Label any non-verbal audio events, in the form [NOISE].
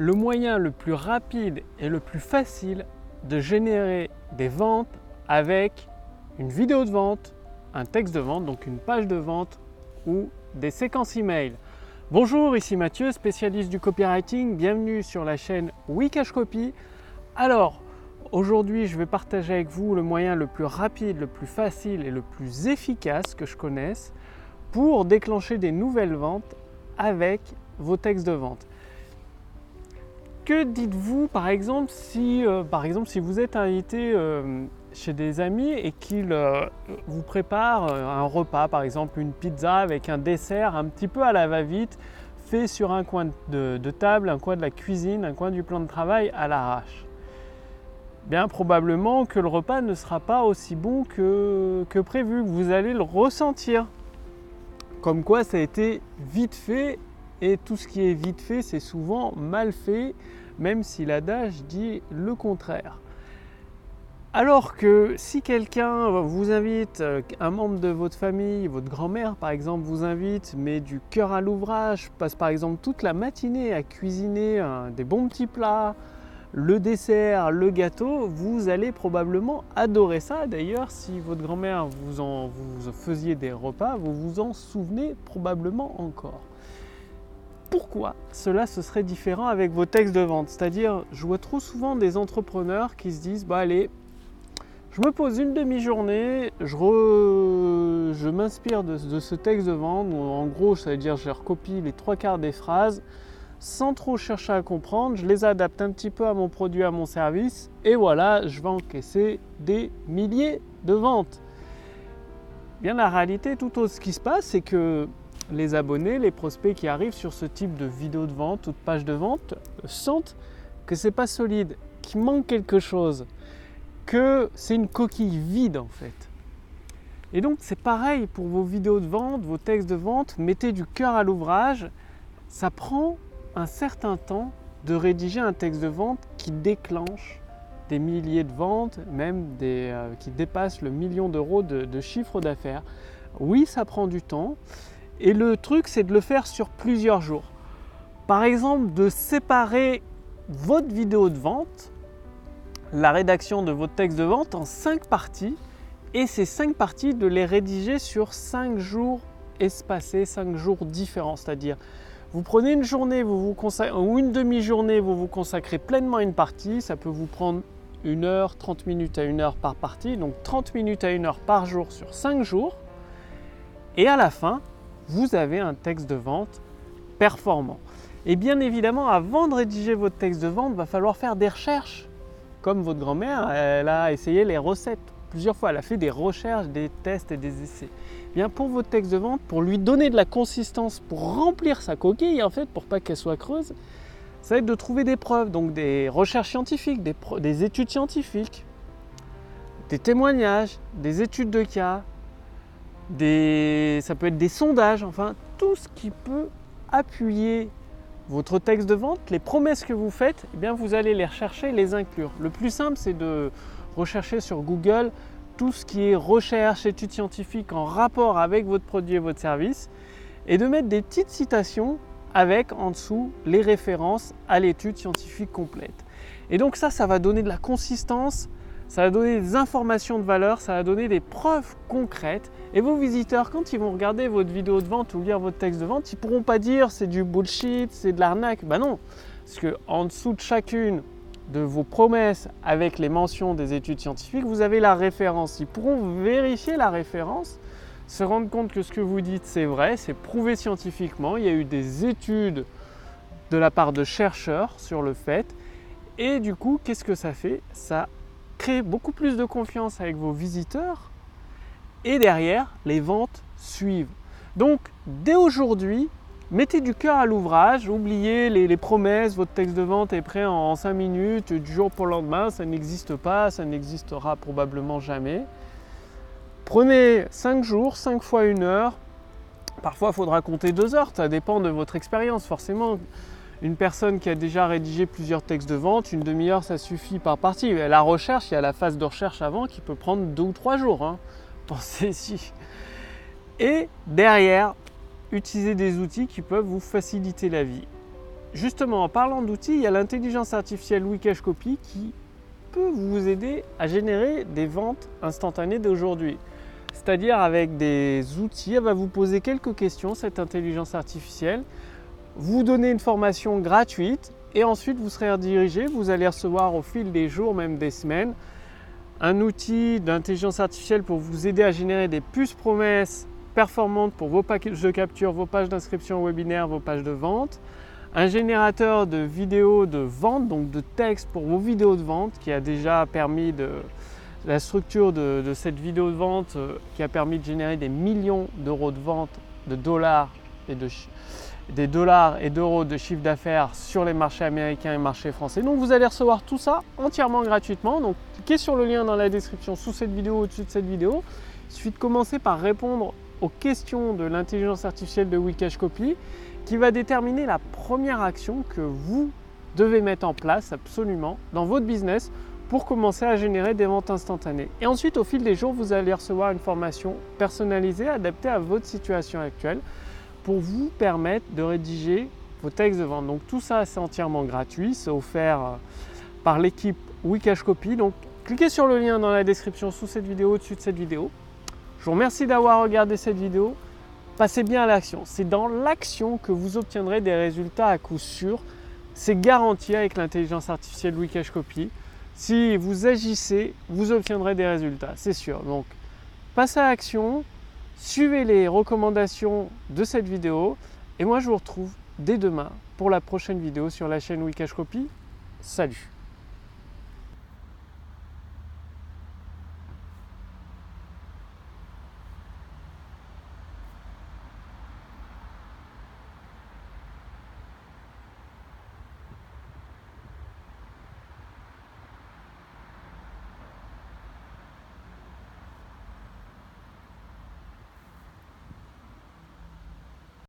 le moyen le plus rapide et le plus facile de générer des ventes avec une vidéo de vente, un texte de vente, donc une page de vente ou des séquences email. Bonjour, ici Mathieu, spécialiste du copywriting. Bienvenue sur la chaîne Wikash Copy. Alors, aujourd'hui, je vais partager avec vous le moyen le plus rapide, le plus facile et le plus efficace que je connaisse pour déclencher des nouvelles ventes avec vos textes de vente. Que dites-vous par exemple si, euh, par exemple, si vous êtes invité euh, chez des amis et qu'ils euh, vous préparent un repas, par exemple une pizza avec un dessert un petit peu à la va-vite, fait sur un coin de, table, un coin de la cuisine, un coin du plan de travail à l'arrache? Bien probablement que le repas ne sera pas aussi bon que, que prévu, vous allez le ressentir. Comme quoi ça a été vite fait et tout ce qui est vite fait, c'est souvent mal fait, même si l'adage dit le contraire. Alors que si quelqu'un vous invite, euh, un membre de votre famille, votre grand-mère par exemple vous invite, met du cœur à l'ouvrage, passe par exemple toute la matinée à cuisiner des bons petits plats, le dessert, le gâteau, vous allez probablement adorer ça. D'ailleurs, si votre grand-mère vous, en, vous faisiez des repas, vous vous en souvenez probablement encore pourquoi cela se serait différent avec vos textes de vente? C'est-à-dire, je vois trop souvent des entrepreneurs qui se disent, bah allez, je me pose une demi-journée, je, m'inspire de, ce texte de vente, en gros, ça veut dire je recopie les trois quarts des phrases, sans trop chercher à comprendre, je les adapte un petit peu à mon produit, à mon service, et voilà, je vais encaisser des milliers de ventes. Bien la réalité, tout autre ce qui se passe, c'est que les abonnés, les prospects qui arrivent sur ce type de vidéo de vente ou de page de vente sentent que c'est pas solide, qu'il manque quelque chose, que c'est une coquille vide en fait. Et donc c'est pareil pour vos vidéos de vente, vos textes de vente, mettez du cœur à l'ouvrage. Ça prend un certain temps de rédiger un texte de vente qui déclenche des milliers de ventes, même des, euh, qui dépasse le million d'euros de, de chiffre d'affaires. Oui, ça prend du temps. Et le truc, c'est de le faire sur plusieurs jours. Par exemple, de séparer votre vidéo de vente, la rédaction de votre texte de vente en cinq parties et ces cinq parties de les rédiger sur cinq jours espacés, cinq jours différents. C'est-à-dire, vous prenez une journée vous vous ou une demi-journée, vous vous consacrez pleinement à une partie. Ça peut vous prendre une heure, 30 minutes à une heure par partie. Donc 30 minutes à une heure par jour sur cinq jours. Et à la fin, vous avez un texte de vente performant. Et bien évidemment, avant de rédiger votre texte de vente, il va falloir faire des recherches. Comme votre grand-mère, elle a essayé les recettes plusieurs fois. Elle a fait des recherches, des tests et des essais. Eh bien pour votre texte de vente, pour lui donner de la consistance, pour remplir sa coquille, en fait, pour pas qu'elle soit creuse, ça va être de trouver des preuves, donc des recherches scientifiques, des, des études scientifiques, des témoignages, des études de cas, ça peut être des sondages, enfin tout ce qui peut appuyer votre texte de vente, les promesses que vous faites, eh bien vous allez les rechercher, les inclure. Le plus simple, c'est de rechercher sur Google tout ce qui est recherche, études scientifiques en rapport avec votre produit et votre service, et de mettre des petites citations avec en dessous les références à l'étude scientifique complète. Et donc ça, ça va donner de la consistance ça va donner des informations de valeur, ça va donner des preuves concrètes. Et vos visiteurs, quand ils vont regarder votre vidéo de vente ou lire votre texte de vente, ils ne pourront pas dire c'est du bullshit, c'est de l'arnaque. Ben non, parce qu'en dessous de chacune de vos promesses avec les mentions des études scientifiques, vous avez la référence. Ils pourront vérifier la référence, se rendre compte que ce que vous dites c'est vrai, c'est prouvé scientifiquement. Il y a eu des études de la part de chercheurs sur le fait. Et du coup, qu'est-ce que ça fait? Ça créer beaucoup plus de confiance avec vos visiteurs et derrière, les ventes suivent. Donc, dès aujourd'hui, mettez du cœur à l'ouvrage, oubliez les, promesses, votre texte de vente est prêt en, 5 minutes, du jour pour le lendemain, ça n'existe pas, ça n'existera probablement jamais. Prenez 5 jours, 5 fois 1 heure, parfois il faudra compter 2 heures, ça dépend de votre expérience forcément. Une personne qui a déjà rédigé plusieurs textes de vente, une demi-heure ça suffit par partie. La recherche, il y a la phase de recherche avant qui peut prendre deux ou trois jours. Hein. [LAUGHS] Pensez-y. Et derrière, utilisez des outils qui peuvent vous faciliter la vie. justement, en parlant d'outils, il y a l'intelligence artificielle Wikash Copy qui peut vous aider à générer des ventes instantanées d'aujourd'hui. C'est-à-dire avec des outils, elle va vous poser quelques questions, cette intelligence artificielle, vous donner une formation gratuite et ensuite vous serez redirigé, vous allez recevoir au fil des jours, même des semaines, un outil d'intelligence artificielle pour vous aider à générer des puces promesses performantes pour vos pages de capture, vos pages d'inscription webinaire, vos pages de vente, un générateur de vidéos de vente, donc de texte pour vos vidéos de vente qui a déjà permis de la structure de, cette vidéo de vente euh, qui a permis de générer des millions d'euros de vente de dollars et de des dollars et d'euros de chiffre d'affaires sur les marchés américains et marchés français. Donc vous allez recevoir tout ça entièrement gratuitement. Donc cliquez sur le lien dans la description sous cette vidéo, au-dessus de cette vidéo. Il suffit commencer par répondre aux questions de l'intelligence artificielle de Wikash Copy qui va déterminer la première action que vous devez mettre en place absolument dans votre business pour commencer à générer des ventes instantanées. Et ensuite, au fil des jours, vous allez recevoir une formation personnalisée, adaptée à votre situation actuelle pour vous permettre de rédiger vos textes de vente. Donc tout ça, c'est entièrement gratuit, c'est offert euh, par l'équipe Wikash Copy. Donc cliquez sur le lien dans la description sous cette vidéo, au-dessus de cette vidéo. Je vous remercie d'avoir regardé cette vidéo. Passez bien à l'action. C'est dans l'action que vous obtiendrez des résultats à coup sûr. C'est garanti avec l'intelligence artificielle Wikash Copy. Si vous agissez, vous obtiendrez des résultats, c'est sûr. Donc, passez à l'action, Suivez les recommandations de cette vidéo et moi je vous retrouve dès demain pour la prochaine vidéo sur la chaîne Wikash Copy. Salut